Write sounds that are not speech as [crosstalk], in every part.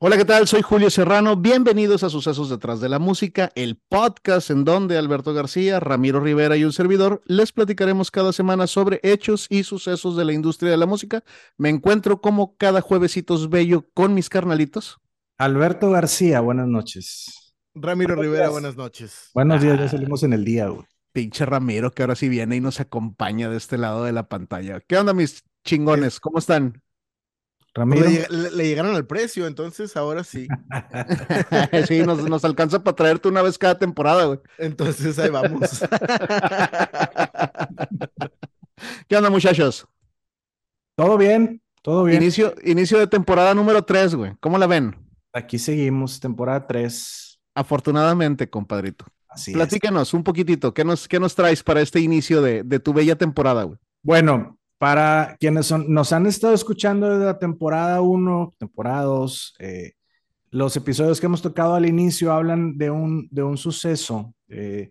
Hola, ¿qué tal? Soy Julio Serrano. Bienvenidos a Sucesos detrás de la música, el podcast en donde Alberto García, Ramiro Rivera y un servidor les platicaremos cada semana sobre hechos y sucesos de la industria de la música. Me encuentro como cada juevesitos bello con mis carnalitos. Alberto García, buenas noches. Ramiro Rivera, buenas noches. Buenos días, ya ah. salimos en el día, güey. Pinche Ramiro, que ahora sí viene y nos acompaña de este lado de la pantalla. ¿Qué onda, mis chingones? ¿Cómo están? Le, llegaron al precio, entonces ahora sí. [laughs] sí, nos, alcanza para traerte una vez cada temporada, güey. Entonces ahí vamos. [laughs] ¿Qué onda, muchachos? Todo bien, todo bien. Inicio, inicio de temporada número 3, güey. ¿Cómo la ven? Aquí seguimos, temporada 3. Afortunadamente, compadrito. Así Platícanos un poquitito, ¿qué nos, qué nos traes para este inicio de, de tu bella temporada, güey? Bueno, para quienes son, nos han estado escuchando desde la temporada 1, temporada 2, eh, los episodios que hemos tocado al inicio hablan de un, de un suceso eh,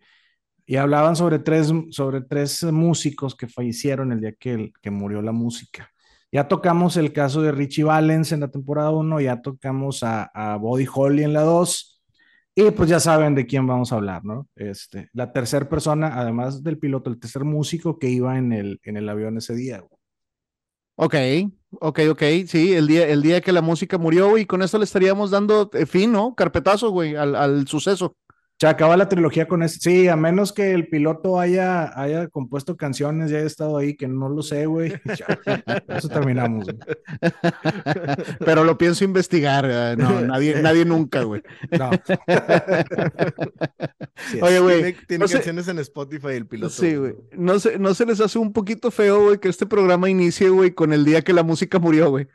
y hablaban sobre tres, sobre tres músicos que fallecieron el día que, que murió la música. Ya tocamos el caso de Richie Valens en la temporada 1, ya tocamos a, a Body Holly en la 2 y pues ya saben de quién vamos a hablar, ¿no? Este, la tercera persona, además del piloto, el tercer músico que iba en el, en el avión ese día. Ok, ok, ok. Sí, el día, el día que la música murió, y con esto le estaríamos dando eh, fin, ¿no? Carpetazo, güey, al, al suceso. Se acaba la trilogía con este. Sí, a menos que el piloto haya, haya compuesto canciones y haya estado ahí, que no lo sé, güey. [laughs] Eso terminamos. [laughs] Pero lo pienso investigar. Eh, no, [laughs] nadie, nadie nunca, güey. No. Oye, güey. Tiene, canciones en Spotify el piloto. Sí, güey. No se, no se les hace un poquito feo, güey, que este programa inicie, güey, con el día que la música murió, güey.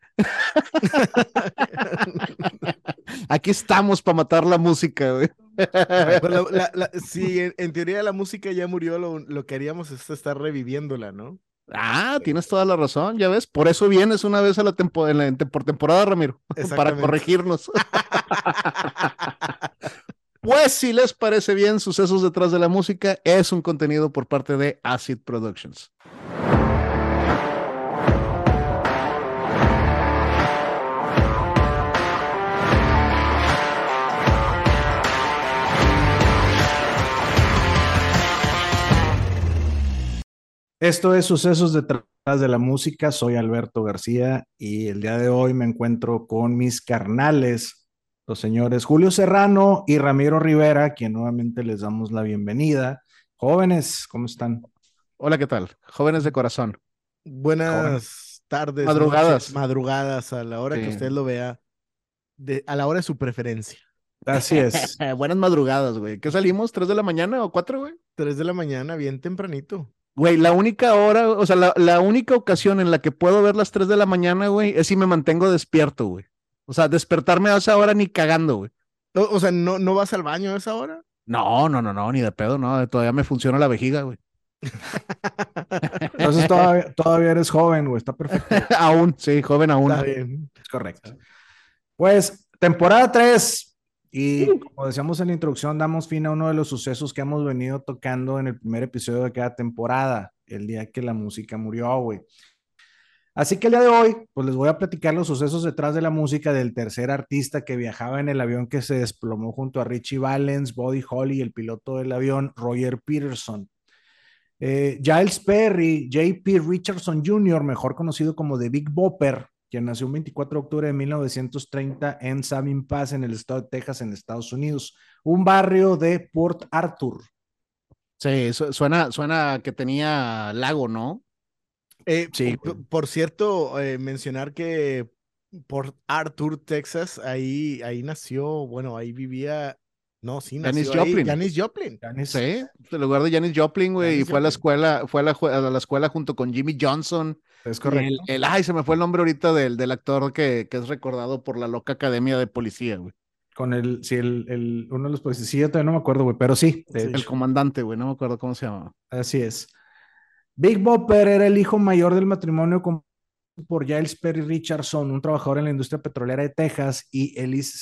Aquí estamos para matar la música, güey. [laughs] sí, en, teoría la música ya murió, lo, que haríamos es estar reviviéndola, ¿no? Ah, tienes toda la razón, ya ves. Por eso vienes una vez a la, por temporada, Ramiro, [laughs] para corregirnos. [laughs] pues si les parece bien, Sucesos detrás de la música es un contenido por parte de Acid Productions. Esto es Sucesos detrás de la música. Soy Alberto García y el día de hoy me encuentro con mis carnales, los señores Julio Serrano y Ramiro Rivera, quien nuevamente les damos la bienvenida. Jóvenes, ¿cómo están? Hola, ¿qué tal? Jóvenes de corazón. Buenas tardes. Madrugadas. madrugadas a la hora que usted lo vea, a la hora de su preferencia. Así es. [laughs] Buenas madrugadas, güey. ¿Qué salimos? ¿Tres de la mañana o cuatro, güey? Tres de la mañana, bien tempranito. Güey, la única hora, o sea, la, única ocasión en la que puedo ver las 3 de la mañana, güey, es si me mantengo despierto, güey. O sea, despertarme a esa hora ni cagando, güey. O, sea, ¿no, ¿no vas al baño a esa hora? No, no, no, no, ni de pedo, no. Todavía me funciona la vejiga, güey. Entonces [laughs] todavía, todavía eres joven, güey, está perfecto. [laughs] aún, sí, joven aún. Está bien. Es correcto. Pues, temporada 3, y como decíamos en la introducción, damos fin a uno de los sucesos que hemos venido tocando en el primer episodio de cada temporada, el día que la música murió, güey. Así que el día de hoy, pues les voy a platicar los sucesos detrás de la música del tercer artista que viajaba en el avión que se desplomó junto a Richie Valens, Buddy Holly y el piloto del avión, Roger Peterson. Eh, Giles Perry, JP Richardson Jr., mejor conocido como The Big Bopper, quien nació el 24 de octubre de 1930 en Sabine Pass, en el estado de Texas, en Estados Unidos, un barrio de Port Arthur. Sí, suena, suena que tenía lago, ¿no? Eh, sí. Por, cierto, eh, mencionar que Port Arthur, Texas, ahí, ahí nació, bueno, ahí vivía no, sí, Janis Joplin. Janis Joplin. sí, el lugar de Janis Joplin, güey, y fue a la escuela, fue a la, escuela junto con Jimmy Johnson. Es correcto. El, ay, se me fue el nombre ahorita del, del actor que, que es recordado por la loca academia de policía, güey. Con el, sí, el, el, uno de los policías, sí, yo todavía no me acuerdo, güey, pero sí. el comandante, güey, no me acuerdo cómo se llama. Así es. Big Bopper era el hijo mayor del matrimonio con por Giles Perry Richardson, un trabajador en la industria petrolera de Texas, y Elise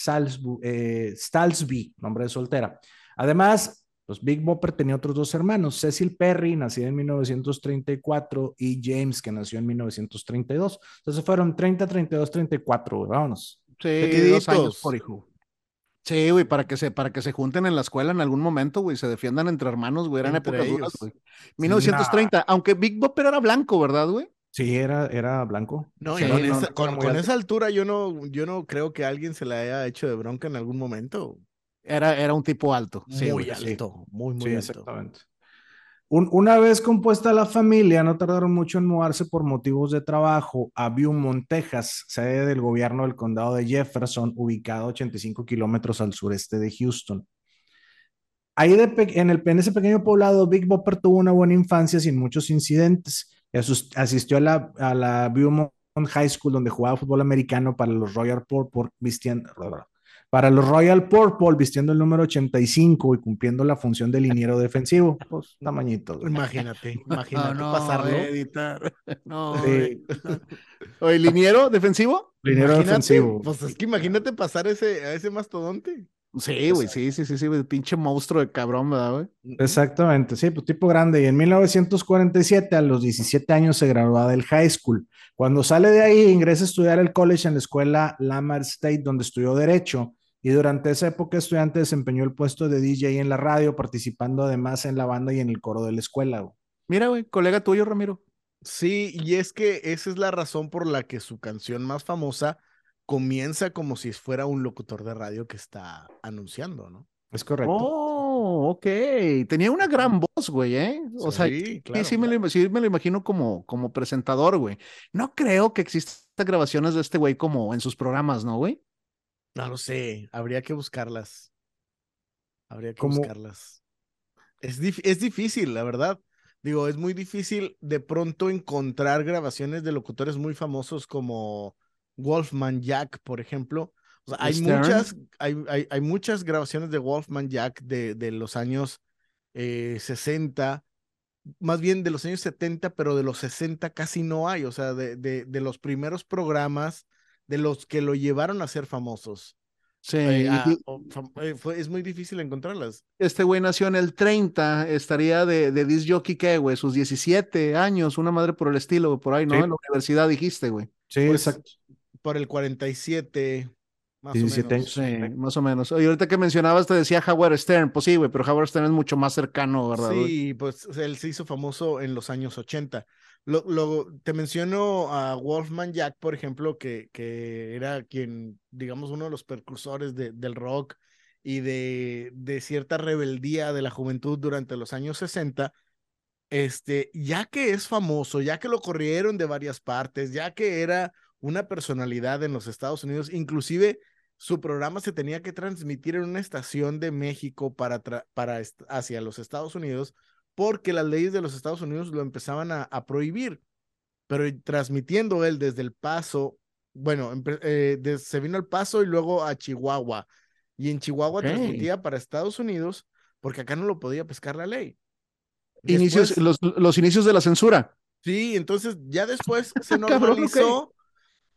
eh, Stalsby, nombre de soltera. Además, pues Big Bopper tenía otros dos hermanos, Cecil Perry, nacida en 1934, y James, que nació en 1932. Entonces fueron 30, 32, 34, vámonos. Sí, dos años por hijo. Sí, güey, para que se, para que se junten en la escuela en algún momento, güey, se defiendan entre hermanos, güey, eran épocas duras, güey. 1930, aunque Big Bopper era blanco, ¿verdad, güey? Sí, era, era blanco. No, y con, esa, altura yo no, yo no creo que alguien se la haya hecho de bronca en algún momento. Era, era un tipo alto. Muy alto, muy, muy alto. Exactamente una vez compuesta la familia, no tardaron mucho en mudarse por motivos de trabajo a Beaumont, Texas, sede del gobierno del condado de Jefferson, ubicado 85 kilómetros al sureste de Houston. Ahí en, el, en ese pequeño poblado, Big Bopper tuvo una buena infancia sin muchos incidentes. Asistió a la, a la Beaumont High School, donde jugaba fútbol americano para los Royal Purple, vistiendo, para los Royal Purple, vistiendo el número 85 y cumpliendo la función de liniero defensivo, pues tamañito. Imagínate, [laughs] imagínate no, pasarlo. Editar. No, [laughs] Oye, ¿liniero defensivo? Liniero defensivo. Pues es que imagínate pasar ese, a ese mastodonte. Sí, güey, sí, sí, sí, sí, pinche monstruo de cabrón, ¿verdad, güey? Exactamente, sí, pues tipo grande. Y en 1947, a los 17 años, se graduó del high school. Cuando sale de ahí, ingresa a estudiar el college en la escuela Lamar State, donde estudió Derecho y durante esa época estudiante desempeñó el puesto de DJ en la radio, participando además en la banda y en el coro de la escuela. Mira, güey, colega tuyo, Ramiro. Sí, y es que esa es la razón por la que su canción más famosa comienza como si fuera un locutor de radio que está anunciando, ¿no? Es correcto. Oh, ok. Tenía una gran voz, güey, ¿eh? O sea, sí, sí, me lo, sí, me lo, imagino como, como presentador, güey. No creo que existan grabaciones de este güey como en sus programas, ¿no, güey? No lo sé, habría que buscarlas. Habría que buscarlas. Es, es difícil, la verdad. Digo, es muy difícil de pronto encontrar grabaciones de locutores muy famosos como Wolfman Jack, por ejemplo. hay muchas, hay, hay, muchas grabaciones de Wolfman Jack de, de los años 60, eh, más bien de los años 70, pero de los 60 casi no hay. O sea, de, de, de los primeros programas de los que lo llevaron a ser famosos. Sí, eh, eh, es muy difícil encontrarlas. Este güey nació en el 30, estaría de, de disc jockey, ¿qué, güey? Sus 17 años, una madre por el estilo, por ahí, ¿no? En la universidad dijiste, güey. Sí, pues, exacto. Por el 47, más 17 años. Sí, más o menos. Y ahorita que mencionabas, te decía Howard Stern. Pues sí, güey, pero Howard Stern es mucho más cercano, ¿verdad? Sí, pues él se hizo famoso en los años 80. Lo, te menciono a Wolfman Jack, por ejemplo, que, que era quien, digamos, uno de los precursores de, del rock y de, de cierta rebeldía de la juventud durante los años 60. Este, ya que es famoso, ya que lo corrieron de varias partes, ya que era una personalidad en los Estados Unidos, inclusive su programa se tenía que transmitir en una estación de México para, para hacia los Estados Unidos, porque las leyes de los Estados Unidos lo empezaban a, prohibir. Pero transmitiendo él desde El Paso, bueno, eh, se vino al Paso y luego a Chihuahua. Y en Chihuahua transmitía para Estados Unidos porque acá no lo podía pescar la ley. Inicios, los, los, inicios de la censura. Sí, entonces ya después [laughs] se normalizó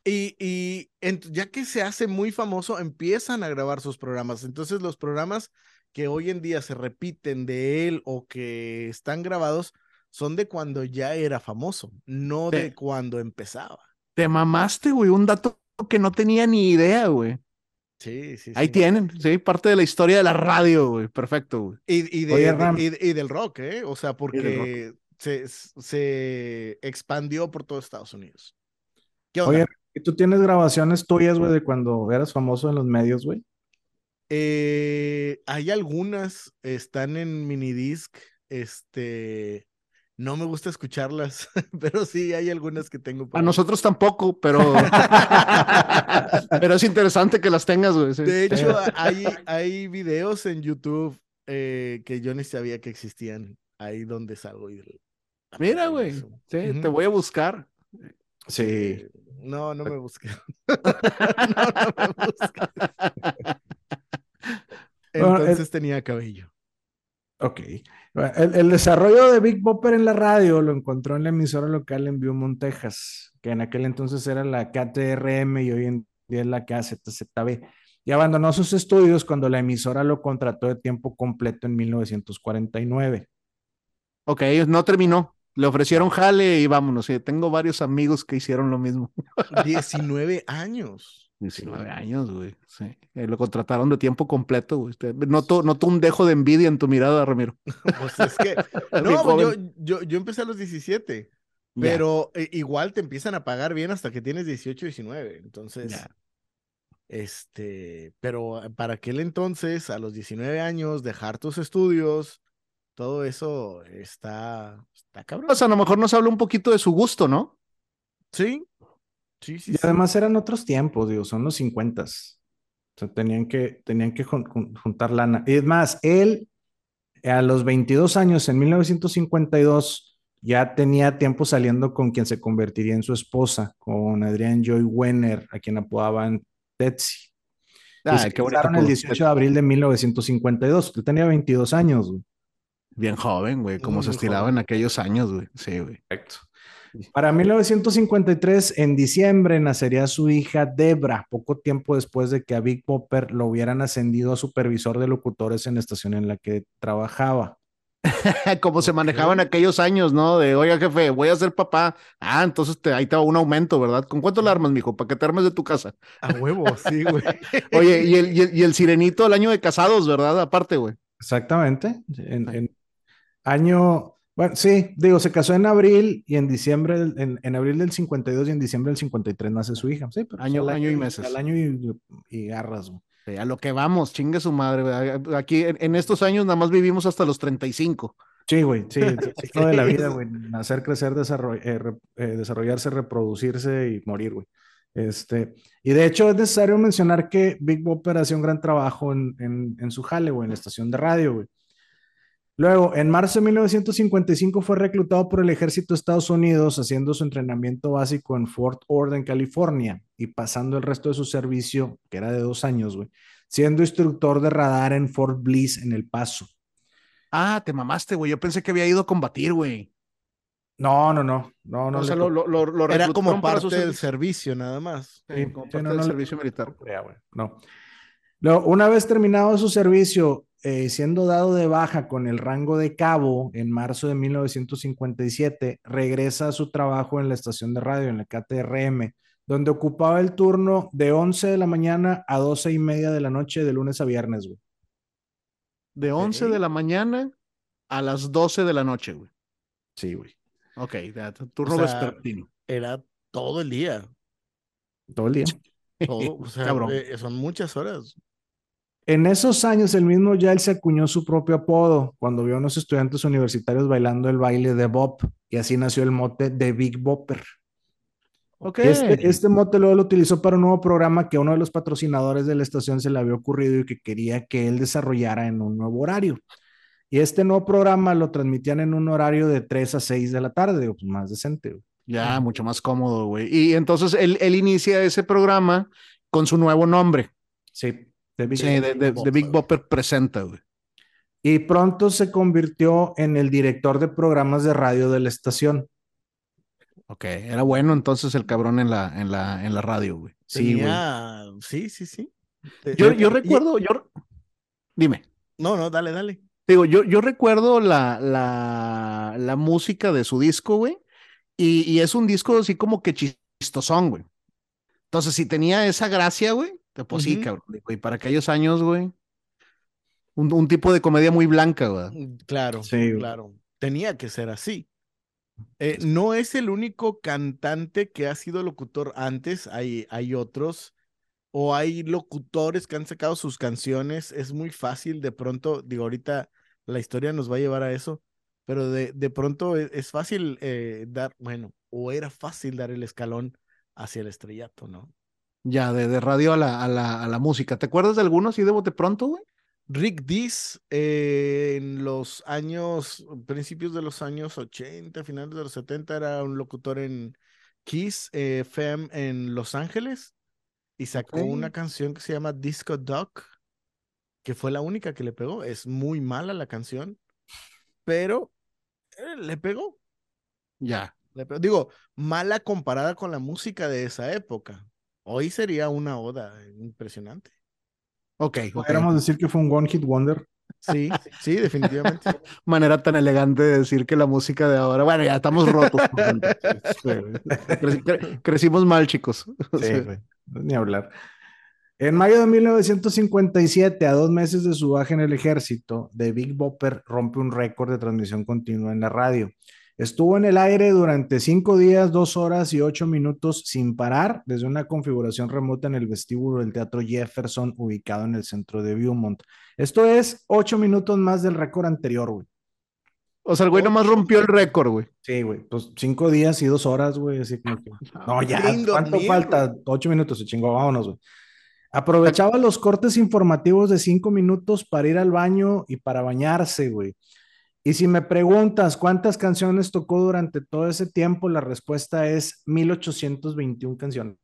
y, y ya que se hace muy famoso, empiezan a grabar sus programas. Entonces los programas que hoy en día se repiten de él o que están grabados son de cuando ya era famoso, no de cuando empezaba. Te mamaste, güey, un dato que no tenía ni idea, güey. Sí, sí, Ahí tienen, sí, parte de la historia de la radio, güey. Perfecto, güey. Y, y, de, y, del rock, ¿eh? O sea, porque se, se expandió por todo Estados Unidos. ¿Qué onda? Oye, ¿y tú tienes grabaciones tuyas, güey, de cuando eras famoso en los medios, güey? Eh, hay algunas, están en minidisc, este, no me gusta escucharlas, [laughs] pero sí hay algunas que tengo. A nosotros tampoco, pero, [laughs] pero es interesante que las tengas, güey. De hecho, hay, hay videos en YouTube eh, que yo ni sabía que existían ahí donde salgo. Y... Mira, güey, sí, te voy a buscar. Sí. No, no me busques. [laughs] no, no me busques. [laughs] Entonces tenía cabello. Ok. El, desarrollo de Big Bopper en la radio lo encontró en la emisora local en Beaumont, Texas, que en aquel entonces era la KTRM y hoy en día es la KZZB. Y abandonó sus estudios cuando la emisora lo contrató de tiempo completo en 1949. Ok, no terminó. Le ofrecieron jale y vámonos. Tengo varios amigos que hicieron lo mismo. 19 [laughs] años. 19 años, güey. Sí. Eh, lo contrataron de tiempo completo, güey. Noto, noto un dejo de envidia en tu mirada, Ramiro. [laughs] pues es que. [laughs] no, pues yo, yo, yo, empecé a los 17. Pero eh, igual te empiezan a pagar bien hasta que tienes 18, 19. Entonces. Este. Pero para aquel entonces, a los 19 años, dejar tus estudios, todo eso está. Está cabrón. Pues a lo mejor nos habla un poquito de su gusto, ¿no? Sí, Sí, y además eran otros tiempos, digo, son los 50. O sea, tenían que, tenían que juntar lana. Y es más, él a los 22 años, en 1952, ya tenía tiempo saliendo con quien se convertiría en su esposa, con Adrián Joy Wenner, a quien apodaban Tetsi. Ah, que el 18 de abril de 1952. Él tenía 22 años, Bien joven, güey, como se estilaba en aquellos años, güey. Sí, güey. Perfecto. Para 1953, en diciembre, nacería su hija Debra, poco tiempo después de que a Big Popper lo hubieran ascendido a supervisor de locutores en la estación en la que trabajaba. [laughs] Como se manejaba en aquellos años, ¿no? De, oiga, jefe, voy a ser papá. Ah, entonces te, ahí te va un aumento, ¿verdad? ¿Con cuánto le armas, mijo? Para que te armes de tu casa. A huevo, sí, güey. [laughs] Oye, y el, y el, sirenito el año de casados, ¿verdad? Aparte, güey. Exactamente. en año, bueno, sí, digo, se casó en abril y en diciembre, en, en, abril del 52 y en diciembre del 53 nace su hija. Sí, año, año, y meses. Al año y, y garras. a lo que vamos, chingue su madre. Aquí en, estos años nada más vivimos hasta los 35. Sí, güey, sí, el ciclo de la vida, güey. Nacer, crecer, eh, eh, desarrollarse, reproducirse y morir, güey. Este, y de hecho es necesario mencionar que Big Bopper hacía un gran trabajo en, en, en su jale, güey, en la estación de radio, güey. Luego, en marzo de 1955 fue reclutado por el ejército de Estados Unidos haciendo su entrenamiento básico en Fort Ord, California, y pasando el resto de su servicio, que era de dos años, güey, siendo instructor de radar en Fort Bliss, en El Paso. Ah, te mamaste, güey. Yo pensé que había ido a combatir, güey. No, no, no, no, no. O sea, lo, era como parte del servicio, nada más. Sí, como parte del servicio militar. No. Luego, una vez terminado su servicio, eh, siendo dado de baja con el rango de cabo en marzo de 1957, regresa a su trabajo en la estación de radio, en la KTRM, donde ocupaba el turno de 11 de la mañana a 12 y media de la noche, de lunes a viernes, güey. De 11 de la mañana a las 12 de la noche, güey. Sí, güey. Ok, turno vespertino. Era todo el día. Todo el día. Todo, o sea, eh, son muchas horas. En esos años, el mismo Yael se acuñó su propio apodo cuando vio a unos estudiantes universitarios bailando el baile de Bob y así nació el mote de Big Bopper. Okay. Este, este, mote luego lo utilizó para un nuevo programa que uno de los patrocinadores de la estación se le había ocurrido y que quería que él desarrollara en un nuevo horario. Y este nuevo programa lo transmitían en un horario de 3 a 6 de la tarde, pues más decente. Ya, mucho más cómodo, güey. Y entonces él, él inicia ese programa con su nuevo nombre. Sí. De Big, sí, de, Big Bopper presenta, güey. Y pronto se convirtió en el director de programas de radio de la estación. Ok, era bueno entonces el cabrón en la, en la, en la radio, güey. Sí, güey. Sí, sí, sí. Yo, yo recuerdo, yo... Dime. No, no, dale, dale. Digo, yo, yo recuerdo la, la, la música de su disco, güey, y, y, es un disco así como que chistosón, güey. Entonces, si tenía esa gracia, güey, pues sí, cabrón. Y para aquellos años, güey. Un, tipo de comedia muy blanca, güey. Mm, claro, sí, claro. Tenía que ser así. Eh, no es el único cantante que ha sido locutor antes, hay, hay otros, o hay locutores que han sacado sus canciones, es muy fácil de pronto, digo, ahorita la historia nos va a llevar a eso, pero de, de pronto e, es, fácil eh, dar, bueno, o era fácil dar el escalón hacia el estrellato, ¿no? Ya, de, de radio a la, a, la, a la, música. ¿Te acuerdas de alguno así de bote pronto, güey? Rick Dees eh, en los años, principios de los años 80, finales de los 70, era un locutor en Kiss eh, FM en Los Ángeles y sacó una canción que se llama Disco Duck, que fue la única que le pegó. Es muy mala la canción, pero eh, le pegó. Ya. Digo, mala comparada con la música de esa época. Hoy sería una oda impresionante. Ok. Podríamos decir que fue un One Hit Wonder. Sí, [laughs] sí, definitivamente. Manera tan elegante de decir que la música de ahora, bueno, ya estamos rotos. [laughs] crecimos mal, chicos. Sí, ni hablar. En mayo de 1957, a dos meses de su baja en el ejército, The Big Bopper rompe un récord de transmisión continua en la radio. Estuvo en el aire durante cinco días, dos horas y ocho minutos sin parar desde una configuración remota en el vestíbulo del Teatro Jefferson ubicado en el centro de Beaumont. Esto es ocho minutos más del récord anterior, güey. O sea, el güey nomás rompió el récord, güey. Sí, güey. Pues cinco días y dos horas, güey. Así como que. [laughs] No, ya. ¿Cuánto falta? Ocho minutos. Se chingó. Vámonos, güey. Aprovechaba los cortes informativos de cinco minutos para ir al baño y para bañarse, güey. Y si me preguntas cuántas canciones tocó durante todo ese tiempo, la respuesta es 1821 canciones.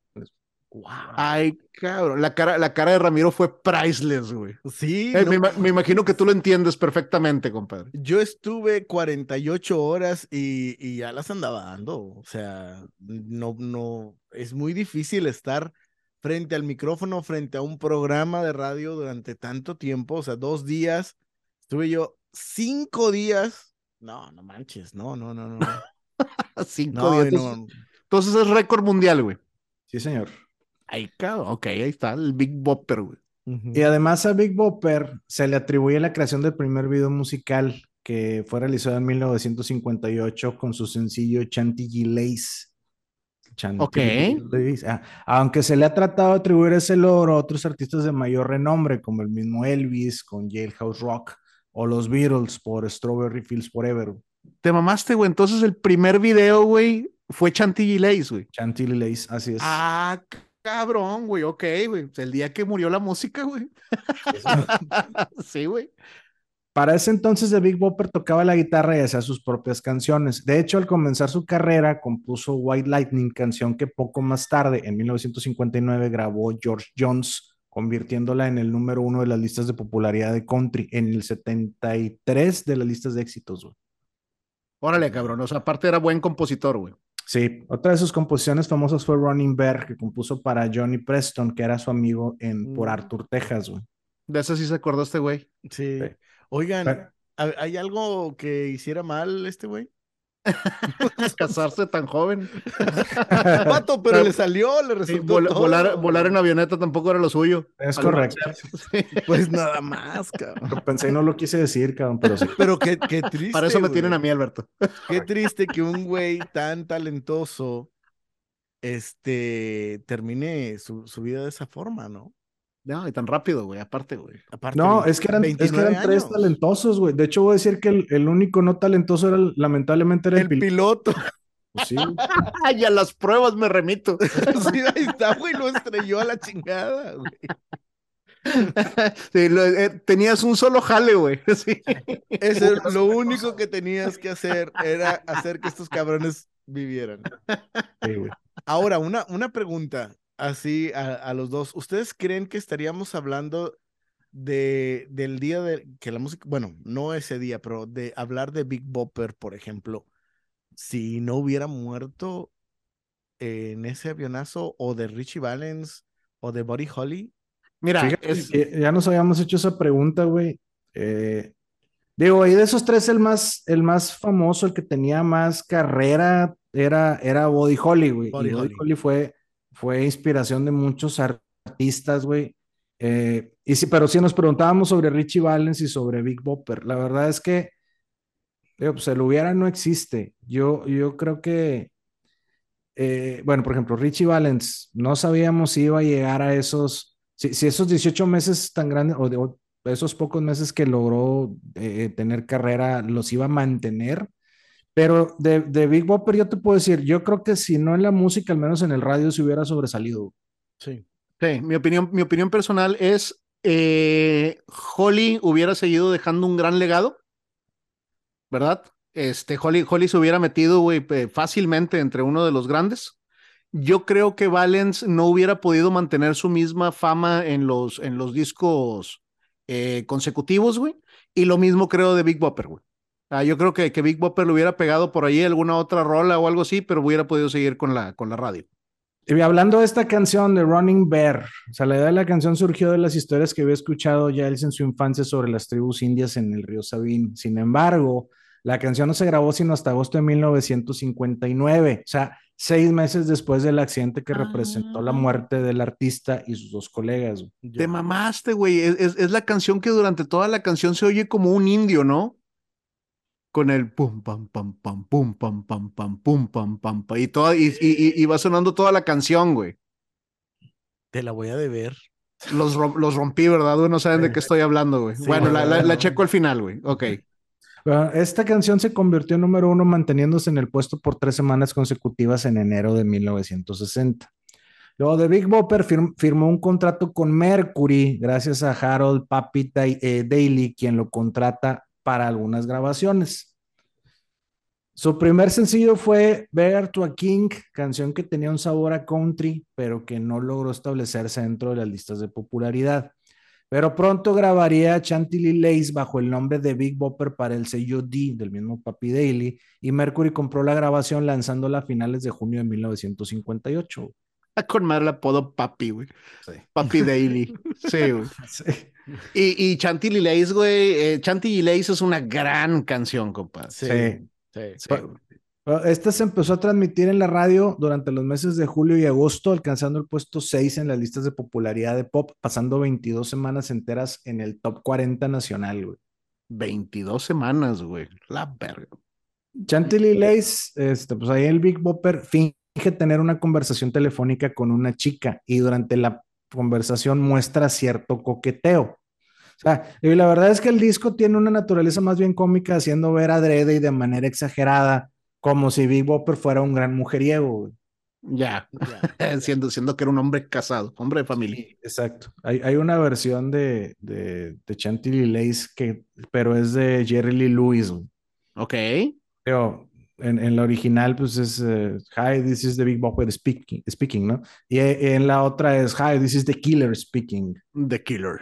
Wow. Ay, cabrón, la cara, la cara de Ramiro fue priceless, güey. Sí. Eh, me, imagino que tú lo entiendes perfectamente, compadre. Yo estuve 48 horas y, y ya las andaba dando. O sea, no, no, es muy difícil estar frente al micrófono, frente a un programa de radio durante tanto tiempo. O sea, dos días. Estuve yo cinco días. No, no manches, no, no, no, no. [laughs] cinco días. Entonces es récord mundial, güey. Sí, señor. Ahí, cabrón. Ok, ahí está el Big Bopper, güey. Y además a Big Bopper se le atribuye la creación del primer video musical que fue realizado en 1958 con su sencillo Chantilly Lace. Chantilly Lace. Ah, aunque se le ha tratado de atribuir ese logro a otros artistas de mayor renombre, como el mismo Elvis con Jailhouse Rock o los Beatles por Strawberry Fields Forever. Te mamaste, güey. Entonces el primer video, güey, fue Chantilly Lace, güey. Chantilly Lace, así es. Ah, cabrón, güey. Ok, güey. El día que murió la música, güey. [laughs] sí, güey. Para ese entonces, The Big Bopper tocaba la guitarra y hacía sus propias canciones. De hecho, al comenzar su carrera, compuso White Lightning, canción que poco más tarde, en 1959, grabó George Jones convirtiéndola en el número uno de las listas de popularidad de country, en el 73 de las listas de éxitos, güey. Órale, cabrón. O sea, aparte era buen compositor, güey. Sí, otra de sus composiciones famosas fue Running Bear, que compuso para Johnny Preston, que era su amigo en por mm. Arthur, Texas, güey. De eso sí se acordó este güey. Sí. Oigan, ¿hay algo que hiciera mal este güey? [laughs] Casarse tan joven. [laughs] Pato, pero, le salió, le resultó. volar, volar, en avioneta tampoco era lo suyo. Es correcto. [laughs] Pues nada más, cabrón. pensé y no lo quise decir, cabrón, pero sí. Pero qué, qué triste. Para eso me tienen a mí, Alberto. Qué triste que un güey tan talentoso este termine su, su vida de esa forma, ¿no? No, y tan rápido, güey, aparte, güey. no, es que eran, es que eran tres talentosos, güey. De hecho, voy a decir que el, único no talentoso era, lamentablemente, era el, piloto. Pues sí. [laughs] y a las pruebas me remito. [laughs] sí, ahí está, güey, lo estrelló a la chingada, güey. Sí, eh, tenías un solo jale, güey. [laughs] Sí. Ese, lo único que tenías que hacer era hacer que estos cabrones vivieran. Sí, güey. Ahora, una, una pregunta así a, los dos. ¿Ustedes creen que estaríamos hablando de, del día de que la música, bueno, no ese día, pero de hablar de Big Bopper, por ejemplo, si no hubiera muerto en ese avionazo o de Richie Valens o de Buddy Holly? Mira, ya nos habíamos hecho esa pregunta, güey. Eh, digo, y de esos tres, el más, el más famoso, el que tenía más carrera, era, era Buddy Holly, güey. Buddy Holly fue fue inspiración de muchos artistas, güey. Eh, y sí, pero sí nos preguntábamos sobre Richie Valens y sobre Big Bopper. La verdad es que, pues el hubiera no existe. Yo, yo creo que, eh, bueno, por ejemplo, Richie Valens, no sabíamos si iba a llegar a esos, si, esos 18 meses tan grandes, o, esos pocos meses que logró eh, tener carrera, los iba a mantener pero de, de, Big Bopper yo te puedo decir, yo creo que si no en la música, al menos en el radio se hubiera sobresalido. Sí. Sí, mi opinión, mi opinión personal es, eh, Holly hubiera seguido dejando un gran legado, ¿verdad? Este, Holly, Holly se hubiera metido, güey, fácilmente entre uno de los grandes. Yo creo que Valens no hubiera podido mantener su misma fama en los, en los discos eh, consecutivos, güey. Y lo mismo creo de Big Bopper, güey. Ah, yo creo que, que Big Bopper lo hubiera pegado por ahí alguna otra rola o algo así, pero hubiera podido seguir con la, con la radio. Y hablando de esta canción de Running Bear, o sea, la idea de la canción surgió de las historias que había escuchado ya él en su infancia sobre las tribus indias en el río Sabine. Sin embargo, la canción no se grabó sino hasta agosto de 1959. O sea, seis meses después del accidente que representó la ah. muerte del artista y sus dos colegas. Te mamaste, güey. Es, la canción que durante toda la canción se oye como un indio, ¿no? Con el pum, pam, pam, pam, pum, pam, pam, pam, pum, pam, pam, pam. Y, toda, y, y, va sonando toda la canción, güey. Te la voy a deber. Los, los rompí, ¿verdad? No saben de qué estoy hablando, güey. bueno, la, la, checo al final, güey. Ok. esta canción se convirtió en número uno manteniéndose en el puesto por tres semanas consecutivas en enero de 1960. Luego de Big Bopper firmó un contrato con Mercury gracias a Harold Papi eh, Daly, quien lo contrata para algunas grabaciones. Su primer sencillo fue Bear to a King, canción que tenía un sabor a country, pero que no logró establecerse dentro de las listas de popularidad. Pero pronto grabaría Chantilly Lace bajo el nombre de Big Bopper para el sello D del mismo Papi Daily, y Mercury compró la grabación lanzándola a finales de junio de 1958. Con madre el apodo Papi, güey. Papi Daily. [laughs] Sí, güey. Y, Chantilly Lace, güey. Eh, Chantilly Lace es una gran canción, compadre. sí. Esta se empezó a transmitir en la radio durante los meses de julio y agosto, alcanzando el puesto 6 en las listas de popularidad de pop, pasando 22 semanas enteras en el top 40 nacional, güey. 22 semanas, güey. La verga. Chantilly Lace, este, pues ahí el Big Bopper finge tener una conversación telefónica con una chica y durante la conversación muestra cierto coqueteo. O sea, y la verdad es que el disco tiene una naturaleza más bien cómica, haciendo ver a Drede y de manera exagerada, como si Big Bopper fuera un gran mujeriego. Ya, [laughs] siendo, siendo que era un hombre casado, hombre de familia. exacto. Hay, hay, una versión de, de, de Chantilly Lace que, pero es de Jerry Lee Lewis. Ok. Pero en, en, la original, pues es eh, Hi, this is the Big Bopper speaking, speaking, ¿no? Y en la otra es Hi, this is the Killer speaking. The Killer.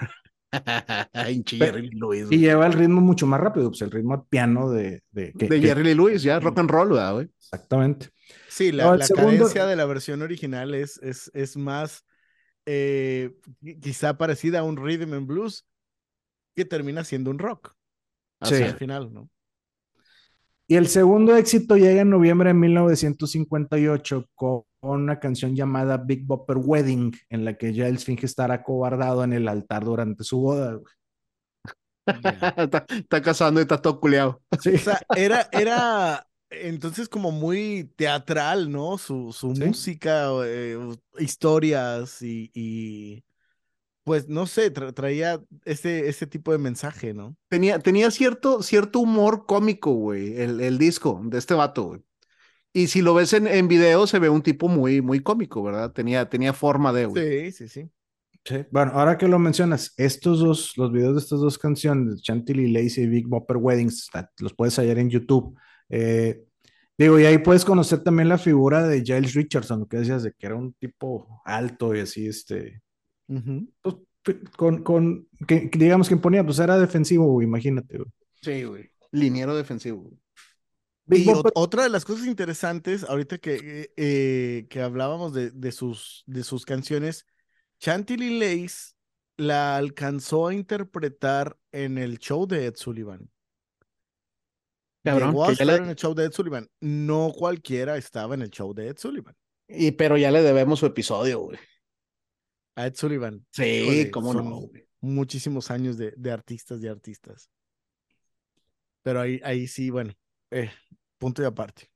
Jerry Lewis. Y lleva el ritmo mucho más rápido, pues el ritmo piano de... De, de Jerry Lee Lewis, ya rock and roll, ¿verdad, güey? Exactamente. Sí, la, la cadencia de la versión original es, es, es más eh, quizá parecida a un rhythm and blues que termina siendo un rock. Hacia sí. al final, ¿no? Y el segundo éxito llega en noviembre de 1958 con una canción llamada Big Bopper Wedding, en la que Giles finge estar acobardado en el altar durante su boda. [laughs] está, casando y está todo culeado. Sí. O sea, era, era entonces como muy teatral, ¿no? Su, su música, eh, historias y, pues no sé, traía ese, ese tipo de mensaje, ¿no? Tenía, tenía cierto, cierto humor cómico, güey, el, el disco de este vato, güey. Y si lo ves en, en video, se ve un tipo muy, muy cómico, ¿verdad? Tenía, tenía forma de, güey. Sí, sí, sí. Sí. Bueno, ahora que lo mencionas, estos dos, los videos de estas dos canciones, Chantilly Lazy y Big Bopper Weddings, los puedes hallar en YouTube. Eh, digo, y ahí puedes conocer también la figura de Giles Richardson, lo que decías de que era un tipo alto y así, este, pues, con, con que, digamos que imponía, pues era defensivo, imagínate. Sí, güey. Liniero defensivo. Y otra de las cosas interesantes, ahorita que, eh, que hablábamos de, de, sus, de sus canciones, Chantilly Lace la alcanzó a interpretar en el show de Ed Sullivan. Cabrón, Llegó a estar en el show de Ed Sullivan. No cualquiera estaba en el show de Ed Sullivan. Y pero ya le debemos su episodio, güey. A Ed Sullivan. Sí, cómo no. Muchísimos años de, de, artistas y artistas. Pero ahí, ahí sí, bueno, eh, punto y aparte.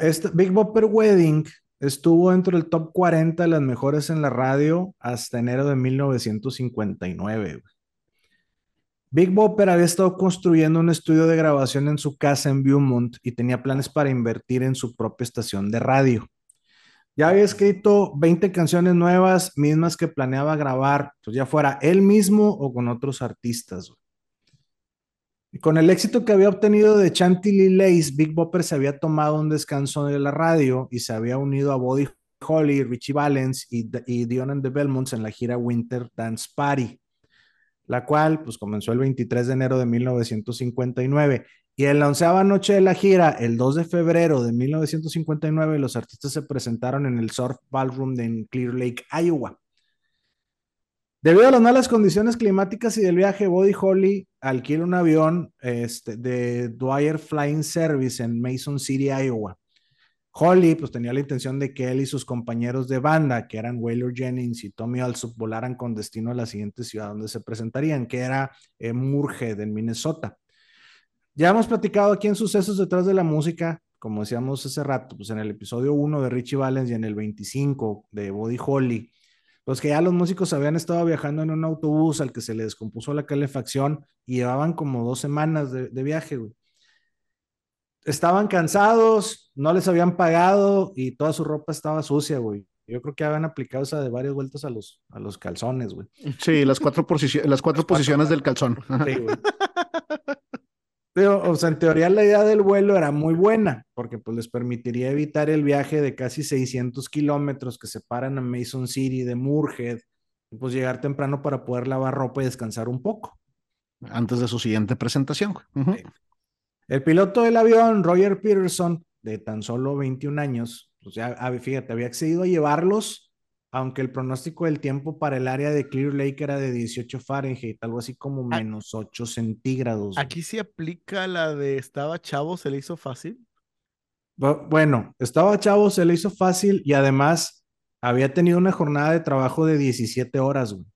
Este Big Bopper Wedding estuvo dentro del top 40 de las mejores en la radio hasta enero de 1959. Big Bopper había estado construyendo un estudio de grabación en su casa en Beaumont y tenía planes para invertir en su propia estación de radio. Ya había escrito 20 canciones nuevas, mismas que planeaba grabar, pues ya fuera él mismo o con otros artistas. Con el éxito que había obtenido de Chantilly Lace, Big Bopper se había tomado un descanso de la radio y se había unido a Body Holly, Richie Valens y, y Dion and the Belmonts en la gira Winter Dance Party, la cual pues comenzó el 23 de enero de 1959. Y en la onceava noche de la gira, el 2 de febrero de 1959, los artistas se presentaron en el Surf Ballroom de Clear Lake, Iowa. Debido a las malas condiciones climáticas y del viaje, Body Holly alquila un avión este, de Dwyer Flying Service en Mason City, Iowa. Holly pues tenía la intención de que él y sus compañeros de banda, que eran Waylor Jennings y Tommy Alsop, volaran con destino a la siguiente ciudad donde se presentarían, que era eh, Murhead, en Minnesota. Ya hemos platicado aquí en Sucesos detrás de la música, como decíamos hace rato, pues en el episodio 1 de Richie Valens y en el 25 de Body Holly, pues que ya los músicos habían estado viajando en un autobús al que se le descompuso la calefacción y llevaban como dos semanas de, de viaje, güey estaban cansados, no les habían pagado y toda su ropa estaba sucia, güey. Yo creo que habían aplicado esa de varias vueltas a los, a los calzones, güey. Sí, las cuatro, las cuatro posiciones del calzón. Sí, güey. [laughs] Pero, o sea, en teoría la idea del vuelo era muy buena, porque pues les permitiría evitar el viaje de casi 600 kilómetros que separan a Mason City de Moorhead, y pues llegar temprano para poder lavar ropa y descansar un poco. Antes de su siguiente presentación. El piloto del avión, Roger Peterson, de tan solo 21 años, pues ya, fíjate, había accedido a llevarlos, aunque el pronóstico del tiempo para el área de Clear Lake era de 18 Fahrenheit, algo así como menos 8 centígrados. Aquí sí aplica la de estaba chavo, se le hizo fácil. Bueno, estaba chavo, se le hizo fácil y además había tenido una jornada de trabajo de 17 horas, güey.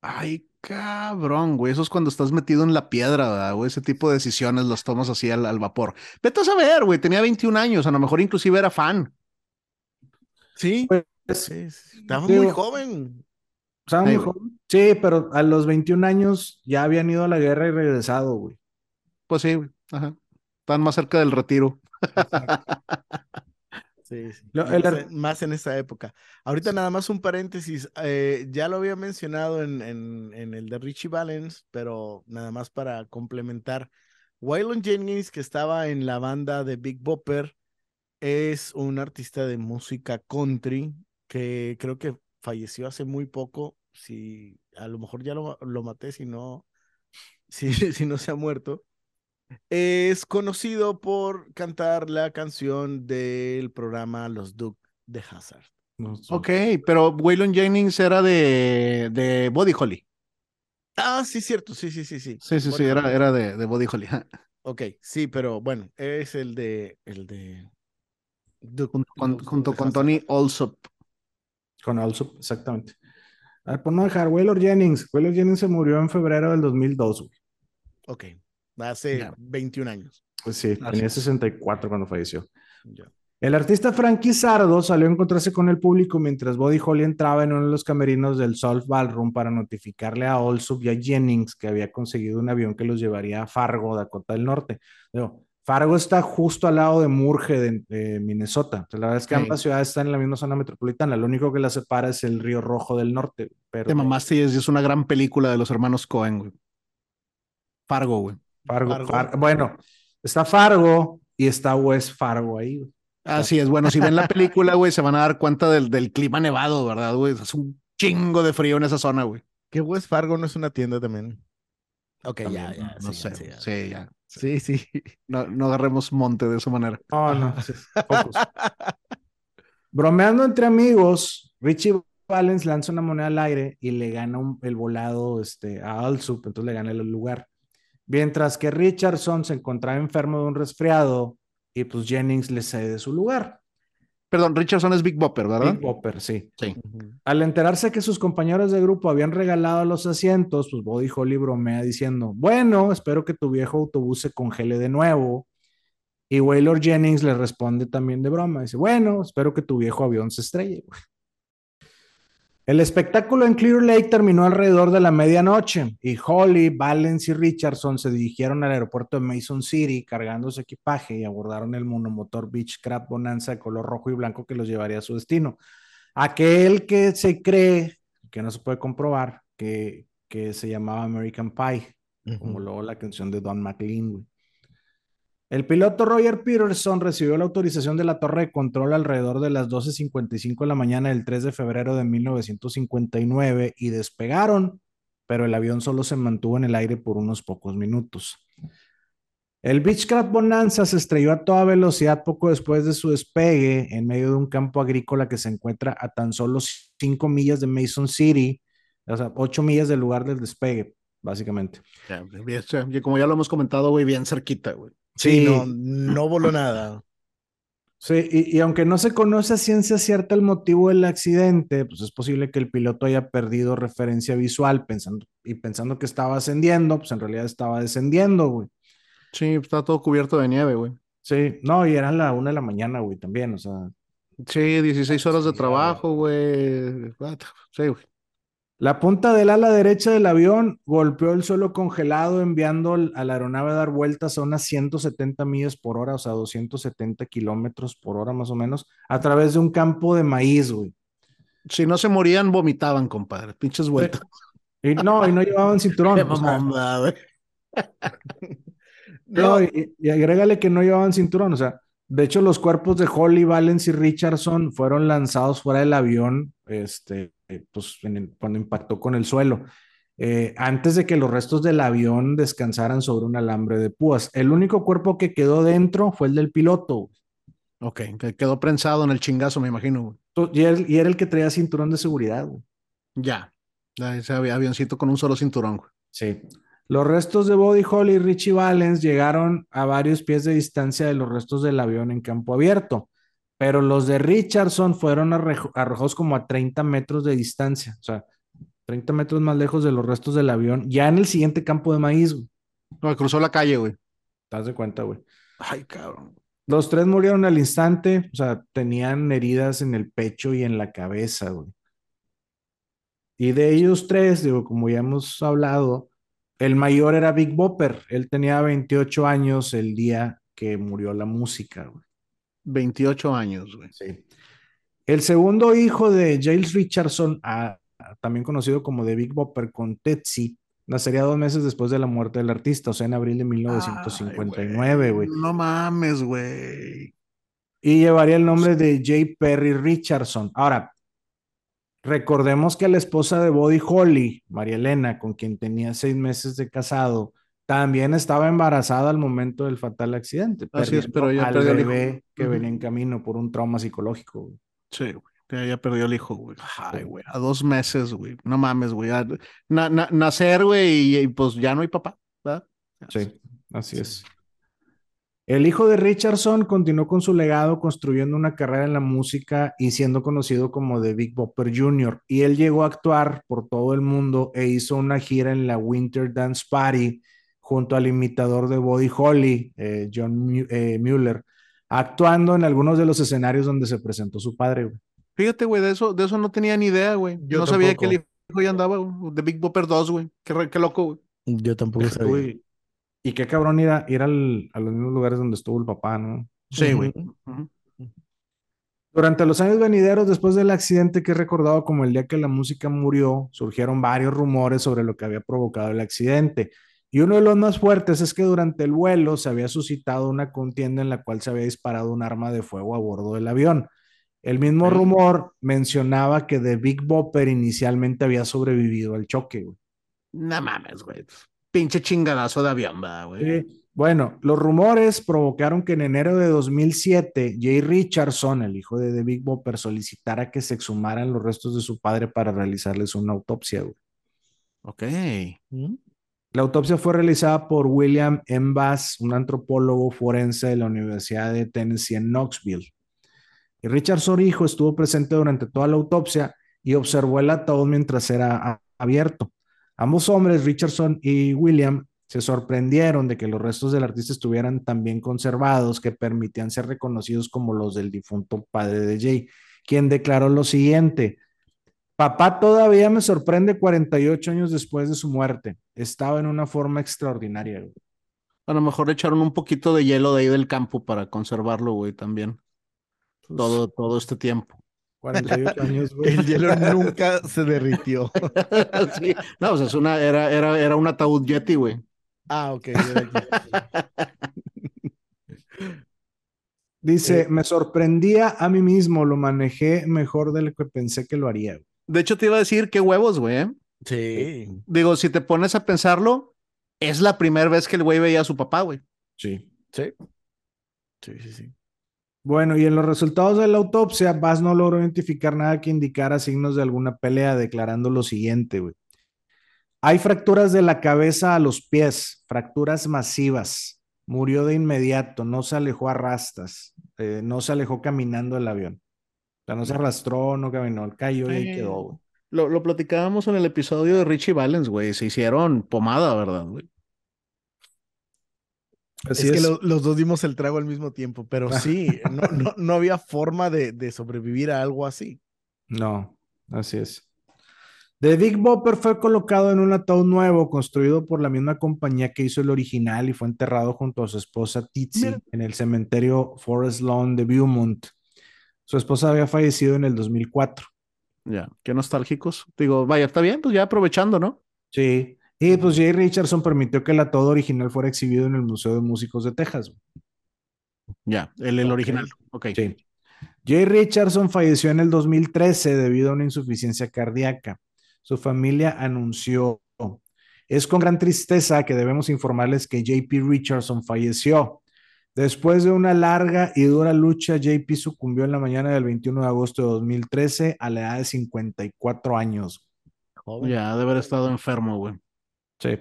Ay, cabrón, güey. Eso es cuando estás metido en la piedra, güey. Ese tipo de decisiones los tomas así al, vapor. Vete a saber, güey. Tenía 21 años. A lo mejor inclusive era fan. Sí. Pues, estaba muy joven. Estaba muy joven. Sí, pero a los 21 años ya habían ido a la guerra y regresado, güey. Pues sí, güey. Ajá. Están más cerca del retiro. Sí, más, en esa época. Ahorita nada más un paréntesis, eh, ya lo había mencionado en, en, el de Richie Valens, pero nada más para complementar. Waylon Jennings, que estaba en la banda de Big Bopper, es un artista de música country que creo que falleció hace muy poco. Si a lo mejor ya lo, lo maté, si no, [laughs] si, si no se ha muerto es conocido por cantar la canción del programa Los Duke de Hazard. Ok, pero Waylon Jennings era de, de Body Holly. Ah, sí, cierto, sí, sí, sí, sí. Sí, sí, sí, era, era de, de, Body Holly. ok, sí, pero bueno, es el de, el de junto, con, Tony Alsop. Con Alsop, exactamente. A ver, por no dejar, Waylon Jennings. Waylon Jennings se murió en febrero del 2002, güey. Ok hace 21 años. Pues sí, tenía 64 cuando falleció. El artista Frankie Sardo salió a encontrarse con el público mientras Body Holly entraba en uno de los camerinos del Solve Ballroom para notificarle a Olsop y a Jennings que había conseguido un avión que los llevaría a Fargo, Dakota del Norte. Fargo está justo al lado de Murge de, Minnesota. la verdad es que ambas ciudades están en la misma zona metropolitana. Lo único que las separa es el Río Rojo del Norte. Pero... Te mamaste es, es una gran película de los hermanos Cohen, Fargo, güey. Fargo, bueno, está Fargo y está West Fargo ahí. Así es, bueno, si ven la película, güey, se van a dar cuenta del, del clima nevado, ¿verdad, güey? Es un chingo de frío en esa zona, güey. Que West Fargo no es una tienda también. Ok, ya, ya. No, sé, sí, ya. Sí, sí. No, no agarremos monte de esa manera. No, no, Bromeando entre amigos, Richie Valens lanza una moneda al aire y le gana el volado este, a Alsup, entonces le gana el lugar. Mientras que Richardson se encontraba enfermo de un resfriado y pues Jennings le cede su lugar. Perdón, Richardson es Big Bopper, ¿verdad? Big Bopper, sí. sí. Al enterarse que sus compañeros de grupo habían regalado los asientos, pues Body Holly bromea diciendo, bueno, espero que tu viejo autobús se congele de nuevo. Y Waylor Jennings le responde también de broma, dice, bueno, espero que tu viejo avión se estrelle. El espectáculo en Clear Lake terminó alrededor de la medianoche y Holly, Valens y Richardson se dirigieron al aeropuerto de Mason City cargando su equipaje y abordaron el monomotor Beechcraft Bonanza de color rojo y blanco que los llevaría a su destino. Aquel que se cree, que no se puede comprobar, que, que se llamaba American Pie, como luego la canción de Don McLean. El piloto Roger Peterson recibió la autorización de la torre de control alrededor de las 12.55 de la mañana del 3 de febrero de 1959 y despegaron, pero el avión solo se mantuvo en el aire por unos pocos minutos. El Beechcraft Bonanza se estrelló a toda velocidad poco después de su despegue en medio de un campo agrícola que se encuentra a tan solo 5 millas de Mason City, o sea, 8 millas del lugar del despegue, básicamente. como ya lo hemos comentado, güey, bien cerquita, güey. Sí, no, no voló nada. Sí, y, y, aunque no se conoce a ciencia cierta el motivo del accidente, pues es posible que el piloto haya perdido referencia visual pensando, y pensando que estaba ascendiendo, pues en realidad estaba descendiendo, güey. Sí, está todo cubierto de nieve, güey. Sí, no, y eran la una de la mañana, güey, también, o sea. Sí, 16 horas de trabajo, güey. Sí, güey. La punta del ala derecha del avión golpeó el suelo congelado, enviando a la aeronave a dar vueltas a unas 170 millas por hora, o sea, 270 kilómetros por hora más o menos, a través de un campo de maíz, güey. Si no se morían, vomitaban, compadre. Pinches vueltas. Y no, y no llevaban [laughs] cinturón. o sea, [laughs] no, y, y agrégale que no llevaban cinturón, o sea, de hecho, los cuerpos de Holly, Valens y Richardson fueron lanzados fuera del avión, este, pues, en cuando impactó con el suelo, eh, antes de que los restos del avión descansaran sobre un alambre de púas. El único cuerpo que quedó dentro fue el del piloto. Ok, que quedó prensado en el chingazo, me imagino. Y, y, era el que traía cinturón de seguridad. Güey. Ya, ese avioncito con un solo cinturón. Güey. Sí. Los restos de Body Holly y Richie Valens llegaron a varios pies de distancia de los restos del avión en campo abierto, pero los de Richardson fueron arrojados como a 30 metros de distancia, o sea, 30 metros más lejos de los restos del avión, ya en el siguiente campo de maíz. Güey. No, cruzó la calle, güey. ¿Te das de cuenta, güey? Ay, cabrón. Los tres murieron al instante, o sea, tenían heridas en el pecho y en la cabeza, güey. Y de ellos tres, digo, como ya hemos hablado, el mayor era Big Bopper. Él tenía 28 años el día que murió la música, güey. 28 años, güey. Sí. El segundo hijo de Giles Richardson, también conocido como de Big Bopper con Tetsi, nacería dos meses después de la muerte del artista, o sea, en abril de 1959, güey. No mames, güey. Y llevaría el nombre de J. Perry Richardson. Ahora, Recordemos que la esposa de Body Holly, María Elena, con quien tenía seis meses de casado, también estaba embarazada al momento del fatal accidente. Así es, pero ella al perdió bebé el hijo. que venía en camino por un trauma psicológico. Güey. Sí, güey. Ella perdió el hijo, güey. Ay, güey. A dos meses, güey. No mames, güey. Na na nacer, güey, y, y, pues ya no hay papá, ¿verdad? Sí, así sí. es. El hijo de Richardson continuó con su legado construyendo una carrera en la música y siendo conocido como The Big Bopper Jr. Y él llegó a actuar por todo el mundo e hizo una gira en la Winter Dance Party junto al imitador de Body Holly, eh, John eh, Mueller, actuando en algunos de los escenarios donde se presentó su padre. Güey. Fíjate, güey, de eso, de eso no tenía ni idea, güey. Yo no tampoco. sabía que el hijo ya andaba, güey, The Big Bopper 2, güey. Qué, qué, loco, güey. Yo tampoco sabía. Güey. Y qué cabrón ir a, ir al, a los mismos lugares donde estuvo el papá, ¿no? Sí, güey. Uh -huh. Durante los años venideros, después del accidente que he recordado como el día que la música murió, surgieron varios rumores sobre lo que había provocado el accidente. Y uno de los más fuertes es que durante el vuelo se había suscitado una contienda en la cual se había disparado un arma de fuego a bordo del avión. El mismo sí. rumor mencionaba que The Big Bopper inicialmente había sobrevivido al choque, güey. No mames, güey pinche chingadazo de avión, güey. Sí. Bueno, los rumores provocaron que en enero de 2007, Jay Richardson, el hijo de The Big Bopper, solicitara que se exhumaran los restos de su padre para realizarles una autopsia, güey. Ok. ¿Mm? La autopsia fue realizada por William M. Bass, un antropólogo forense de la Universidad de Tennessee en Knoxville. Y Richardson, hijo, estuvo presente durante toda la autopsia y observó el ataúd mientras era abierto. Ambos hombres, Richardson y William, se sorprendieron de que los restos del artista estuvieran tan bien conservados que permitían ser reconocidos como los del difunto padre de Jay, quien declaró lo siguiente. Papá todavía me sorprende 48 años después de su muerte. Estaba en una forma extraordinaria. Güey. A lo mejor echaron un poquito de hielo de ahí del campo para conservarlo, güey, también. Pues, todo, todo este tiempo. 48 [laughs] años, güey. El hielo [laughs] nunca se derritió. [laughs] sí. No, o sea, es una, era, era, era un ataúd Yeti, güey. Ah, ok. Dice, eh, me sorprendía a mí mismo, lo manejé mejor de lo que pensé que lo haría. De hecho, te iba a decir qué huevos, güey. ¿Eh? Sí. Digo, si te pones a pensarlo, es la primera vez que el güey veía a su papá, güey. Sí. Sí. Sí, sí, sí. Bueno, y en los resultados de la autopsia, Bass no logró identificar nada que indicara signos de alguna pelea, declarando lo siguiente, güey. Hay fracturas de la cabeza a los pies, fracturas masivas. Murió de inmediato, no se alejó a rastas. eh, no se alejó caminando el avión. O sea, no se arrastró, no caminó, cayó y ahí quedó, güey. Lo, lo platicábamos en el episodio de Richie Valens, güey. Se hicieron pomada, ¿verdad, güey? Así es que es. lo- los dos dimos el trago al mismo tiempo, pero sí, no, no, no había forma de, de sobrevivir a algo así. No, así es. The Big Bopper fue colocado en un ataúd nuevo construido por la misma compañía que hizo el original y fue enterrado junto a su esposa Titsy Mira. en el cementerio Forest Lawn de Beaumont. Su esposa había fallecido en el 2004. Ya, qué nostálgicos. Digo, vaya, está bien, pues ya aprovechando, ¿no? Sí. Y pues Jay Richardson permitió que el ataúd original fuera exhibido en el Museo de Músicos de Texas. Ya, el, el original. Ok. Sí. Jay Richardson falleció en el 2013 debido a una insuficiencia cardíaca. Su familia anunció, es con gran tristeza que debemos informarles que JP Richardson falleció. Después de una larga y dura lucha, JP sucumbió en la mañana del 21 de agosto de 2013 a la edad de 54 años. Ya, de haber estado enfermo, güey. Sí.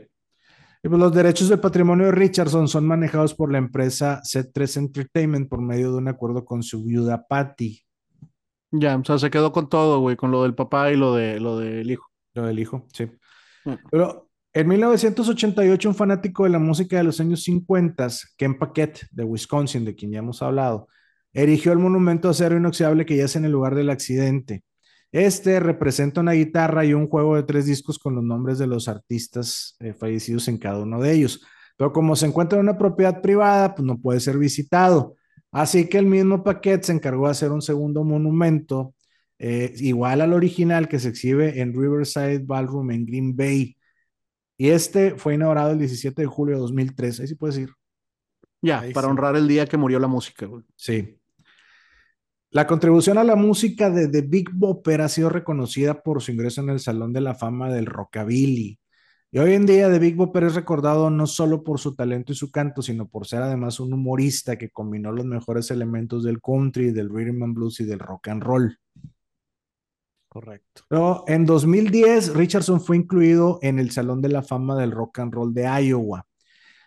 Y pues los derechos del patrimonio de Richardson son manejados por la empresa Z3 Entertainment por medio de un acuerdo con su viuda Patty, Ya, o sea, se quedó con todo, güey, con lo del papá y lo de lo del hijo. lo del hijo, sí. Mm. Pero en 1988 un fanático de la música de los años 50, Ken Paquette de Wisconsin, de quien ya hemos hablado, erigió el monumento de acero inoxidable que yace en el lugar del accidente. Este representa una guitarra y un juego de tres discos con los nombres de los artistas eh, fallecidos en cada uno de ellos. Pero como se encuentra en una propiedad privada, pues no puede ser visitado. Así que el mismo Paquette se encargó de hacer un segundo monumento eh, igual al original que se exhibe en Riverside Ballroom en Green Bay. Y este fue inaugurado el 17 de julio de 2003. Ahí sí puedes ir. Ya, Ahí para sí. honrar el día que murió la música, güey. Sí. La contribución a la música de The Big Bopper ha sido reconocida por su ingreso en el Salón de la Fama del Rockabilly. Y hoy en día The Big Bopper es recordado no solo por su talento y su canto, sino por ser además un humorista que combinó los mejores elementos del country, del rhythm and blues y del rock and roll. Correcto. En 2010, Richardson fue incluido en el Salón de la Fama del Rock and Roll de Iowa.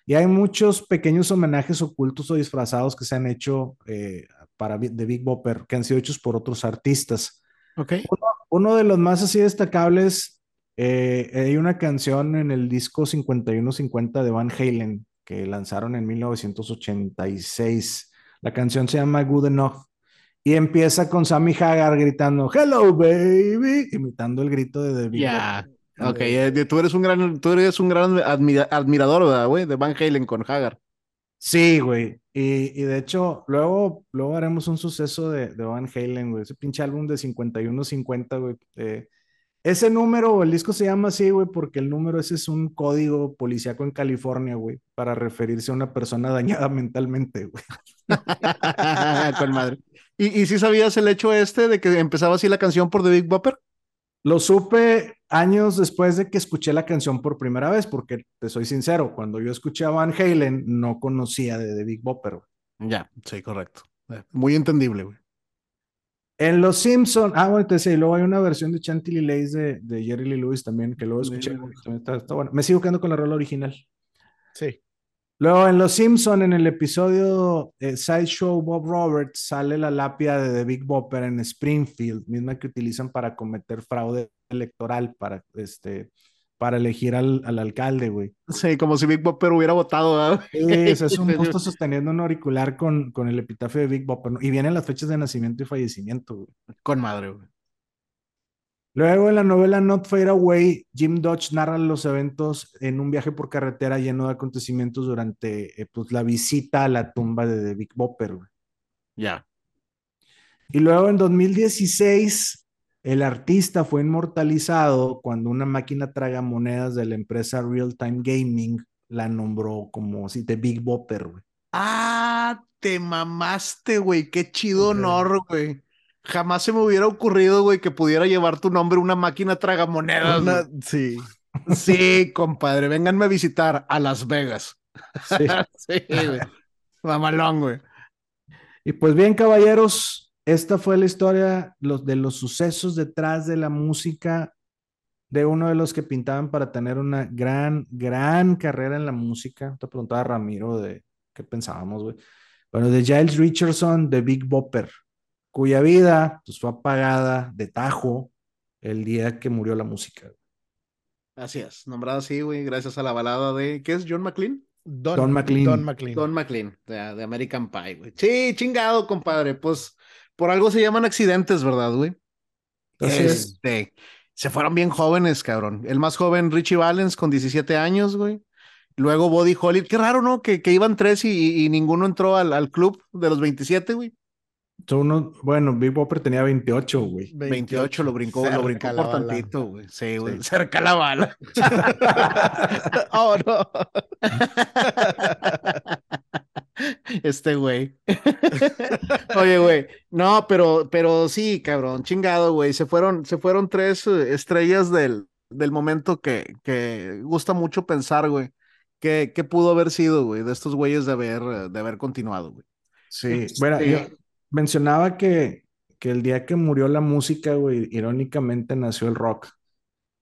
Y hay muchos pequeños homenajes ocultos o disfrazados que se han hecho eh, para The Big Bopper, que han sido hechos por otros artistas. Ok. Uno de los más así destacables, eh, hay una canción en el disco 5150 de Van Halen que lanzaron en 1986. La canción se llama Good Enough y empieza con Sammy Hagar gritando Hello baby, imitando el grito de The Big Ya. Bopper. Ok, eh, tú eres un gran, tú eres un gran admira- admirador, ¿verdad, güey? De Van Halen con Hagar. Sí, güey. Y, y de hecho, luego, luego haremos un suceso de, de Van Halen, güey. Ese pinche álbum de 51-50, güey. Eh, ese número, el disco se llama así, güey, porque el número ese es un código policíaco en California, güey, para referirse a una persona [laughs] dañada mentalmente, güey. [laughs] Con madre. ¿Y, y si sabías el hecho este de que empezaba así la canción por The Big Bopper? Lo supe años después de que escuché la canción por primera vez, porque te soy sincero, cuando yo escuché a Van Halen, no conocía de The Big Bopper, güey. Ya, sí, correcto. Eh, Muy entendible, güey. En Los Simpson, ah, bueno, te decía, y luego hay una versión de Chantilly Lace de, de Jerry Lee Lewis también, que luego escuché. Está, está bueno. Me sigo quedando con la rola original. Sí. Luego en Los Simpson, en el episodio eh, Sideshow Bob Roberts, sale la lápida de The Big Bopper en Springfield, misma que utilizan para cometer fraude electoral, para, este, para elegir al, al alcalde, güey. Sí, como si Big Bopper hubiera votado, ¿verdad? Sí, o sea, es un [laughs] busto sosteniendo un auricular con, con el epitafio de Big Bopper, ¿no? Y vienen las fechas de nacimiento y fallecimiento, güey. Con madre, güey. Luego en la novela Not Fade Away, Jim Dodge narra los eventos en un viaje por carretera lleno de acontecimientos durante eh, pues, la visita a la tumba de The Big Bopper. Ya. Y luego en 2016, el artista fue inmortalizado cuando una máquina tragamonedas de la empresa Real Time Gaming la nombró como si The Big Bopper. Ah, te mamaste, güey. Qué chido honor, güey. Jamás se me hubiera ocurrido, güey, que pudiera llevar tu nombre una máquina tragamonedas. Una- sí. Sí, compadre, vénganme a visitar a Las Vegas. Sí. [laughs] Sí, güey. Mamalón, güey. Y pues bien, caballeros, esta fue la historia los, de los sucesos detrás de la música de uno de los que pintaban para tener una gran, gran carrera en la música. Te preguntaba a Ramiro de qué pensábamos, güey. Bueno, de Giles Richardson, de Big Bopper, cuya vida pues, fue apagada de tajo el día que murió la música. Así es, nombrado así, güey, gracias a la balada de, ¿qué es? John McLean. Don, Don McLean. Don McLean. Don McLean, de, de American Pie, güey. Sí, chingado, compadre. Pues por algo se llaman accidentes, ¿verdad, güey? Este, se fueron bien jóvenes, cabrón. El más joven, Richie Valens, con 17 años, güey. Luego Body Holly. Qué raro, ¿no? Que, que iban tres y, y, ninguno entró al, al, club de los 27, güey. Uno, bueno, Big Bopper tenía 28, güey. 28, 28 lo brincó, lo brincó por tantito, güey. Sí, güey. Sí. Cerca la bala. [laughs] [laughs] oh, no. Este güey. [laughs] Oye, güey. No, pero, pero sí, cabrón, chingado, güey. Se fueron, se fueron tres eh, estrellas del, del momento que, que gusta mucho pensar, güey. ¿Qué, pudo haber sido, güey, de estos güeyes de haber, de haber continuado, güey? Sí, este... bueno, yo mencionaba que, que el día que murió la música, güey, irónicamente nació el rock.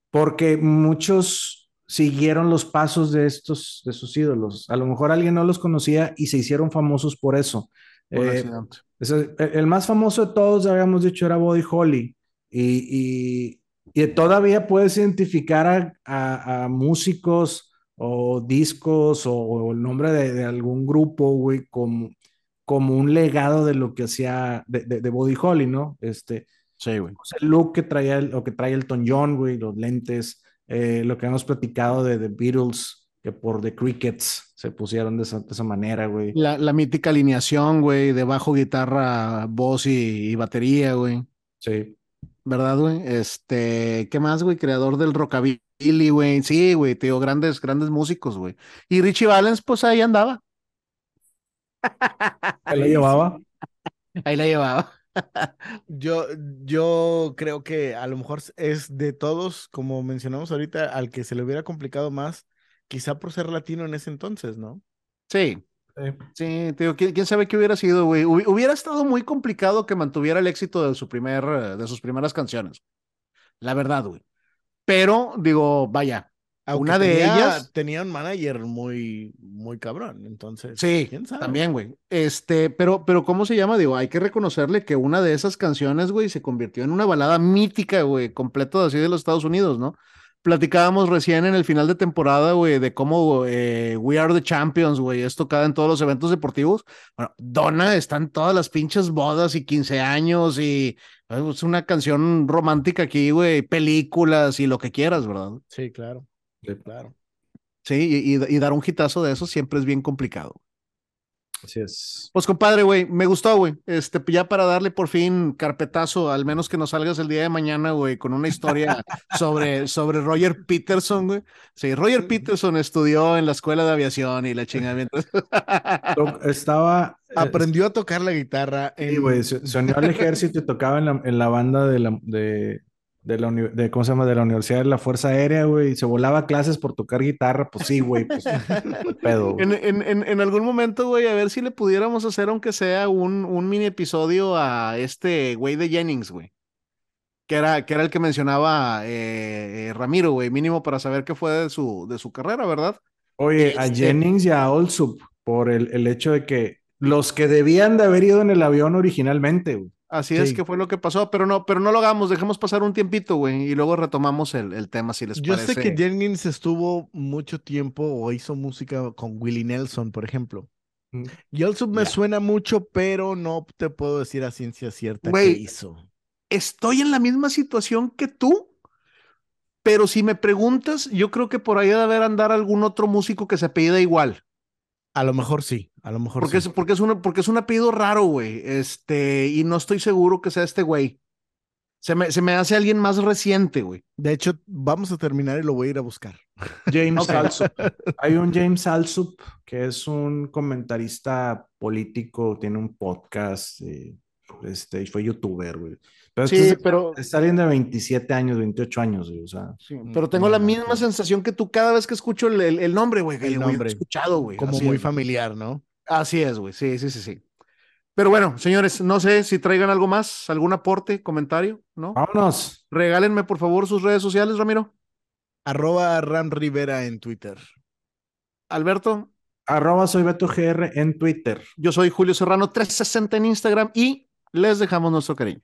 Porque muchos siguieron los pasos de estos, de sus ídolos. A lo mejor alguien no los conocía y se hicieron famosos por eso. Por eh, ese, el más famoso de todos, ya habíamos dicho, era Body Holly. Y, y, y todavía puedes identificar a, a, a, músicos o discos o, o el nombre de, de, algún grupo, güey, como, como un legado de lo que hacía de, de, de Body Holly, ¿no? Este, sí, güey. el look que traía el, o que trae Elton John, güey, los lentes, eh, lo que hemos platicado de The Beatles, que por The Crickets se pusieron de esa, de esa manera, güey. La, la, mítica alineación, güey, de bajo, guitarra, voz y, y batería, güey. Sí. ¿Verdad, güey? Este, ¿qué más, güey? Creador del rockabilly, güey. Sí, güey, tío, grandes, grandes músicos, güey. Y Richie Valens, pues ahí andaba. Ahí la llevaba. Ahí la llevaba. Yo, yo creo que a lo mejor es de todos, como mencionamos ahorita, al que se le hubiera complicado más, quizá por ser latino en ese entonces, ¿no? Sí. Sí, sí tío, ¿quién, ¿quién, sabe qué hubiera sido, güey? Hubiera estado muy complicado que mantuviera el éxito de su primer, de sus primeras canciones. La verdad, güey. Pero, digo, vaya, aunque una de tenía, ellas tenía un manager muy, muy cabrón, entonces. Sí, ¿quién sabe? también, güey. Este, pero, pero ¿cómo se llama? Digo, hay que reconocerle que una de esas canciones, güey, se convirtió en una balada mítica, güey, completo así de los Estados Unidos, ¿no? Platicábamos recién en el final de temporada, güey, de cómo eh, We Are the Champions, güey, es tocada en todos los eventos deportivos. Bueno, Donna está en todas las pinches bodas y 15 años y es una canción romántica aquí, güey, películas y lo que quieras, ¿verdad? Sí, claro. Sí, claro. Sí, y, y, y, dar un hitazo de eso siempre es bien complicado. Así es. Pues compadre, güey, me gustó, güey. Este, ya para darle por fin carpetazo, al menos que nos salgas el día de mañana, güey, con una historia [laughs] sobre, sobre Roger Peterson, güey. Sí, Roger Peterson estudió en la escuela de aviación y la chingada. [laughs] Estaba. Aprendió a tocar la guitarra. Sí, güey, se, se unió al ejército y tocaba en la, en la banda de la, de, de la, de, ¿cómo se llama? De la Universidad de la Fuerza Aérea, güey, y se volaba clases por tocar guitarra, pues sí, güey, pues pedo. En, en, en, en, algún momento, güey, a ver si le pudiéramos hacer, aunque sea un, un mini episodio a este güey de Jennings, güey. Que era, que era el que mencionaba eh, eh, Ramiro, güey, mínimo para saber qué fue de su, de su carrera, ¿verdad? Oye, este... a Jennings y a Olsup, por el, el hecho de que los que debían de haber ido en el avión originalmente, güey. Así sí. es que fue lo que pasó, pero no, pero no lo hagamos, dejemos pasar un tiempito, güey, y luego retomamos el, el, tema si les Yo parece. sé que Jennings estuvo mucho tiempo o hizo música con Willie Nelson, por ejemplo. Mm. Y el sub me yeah. suena mucho, pero no te puedo decir a ciencia cierta Güey, qué hizo. Estoy en la misma situación que tú, pero si me preguntas, yo creo que por ahí debe haber andar algún otro músico que se apellida igual. A lo mejor sí, a lo mejor porque sí. Es, porque, es un, porque es un apellido raro, güey. Este, y no estoy seguro que sea este güey. Se me, se me hace alguien más reciente, güey. De hecho, vamos a terminar y lo voy a ir a buscar. James [laughs] okay. Alsup. [laughs] Hay un James Alsup que es un comentarista político, tiene un podcast, y, este, y fue youtuber, güey. Pero sí, es, pero. Está alguien de 27 años, 28 años, güey. O sea. Sí, pero tengo no, la misma no, sensación que tú cada vez que escucho el, el, el nombre, güey. El nombre. He escuchado, güey. Como muy es, familiar, ¿no? Así es, güey. Sí, sí, sí, sí. Pero bueno, señores, no sé si traigan algo más, algún aporte, comentario, ¿no? Vámonos. Regálenme, por favor, sus redes sociales, Ramiro. Arroba Ram Rivera en Twitter. Alberto. Arroba soy Beto GR en Twitter. Yo soy Julio Serrano 360 en Instagram y les dejamos nuestro cariño.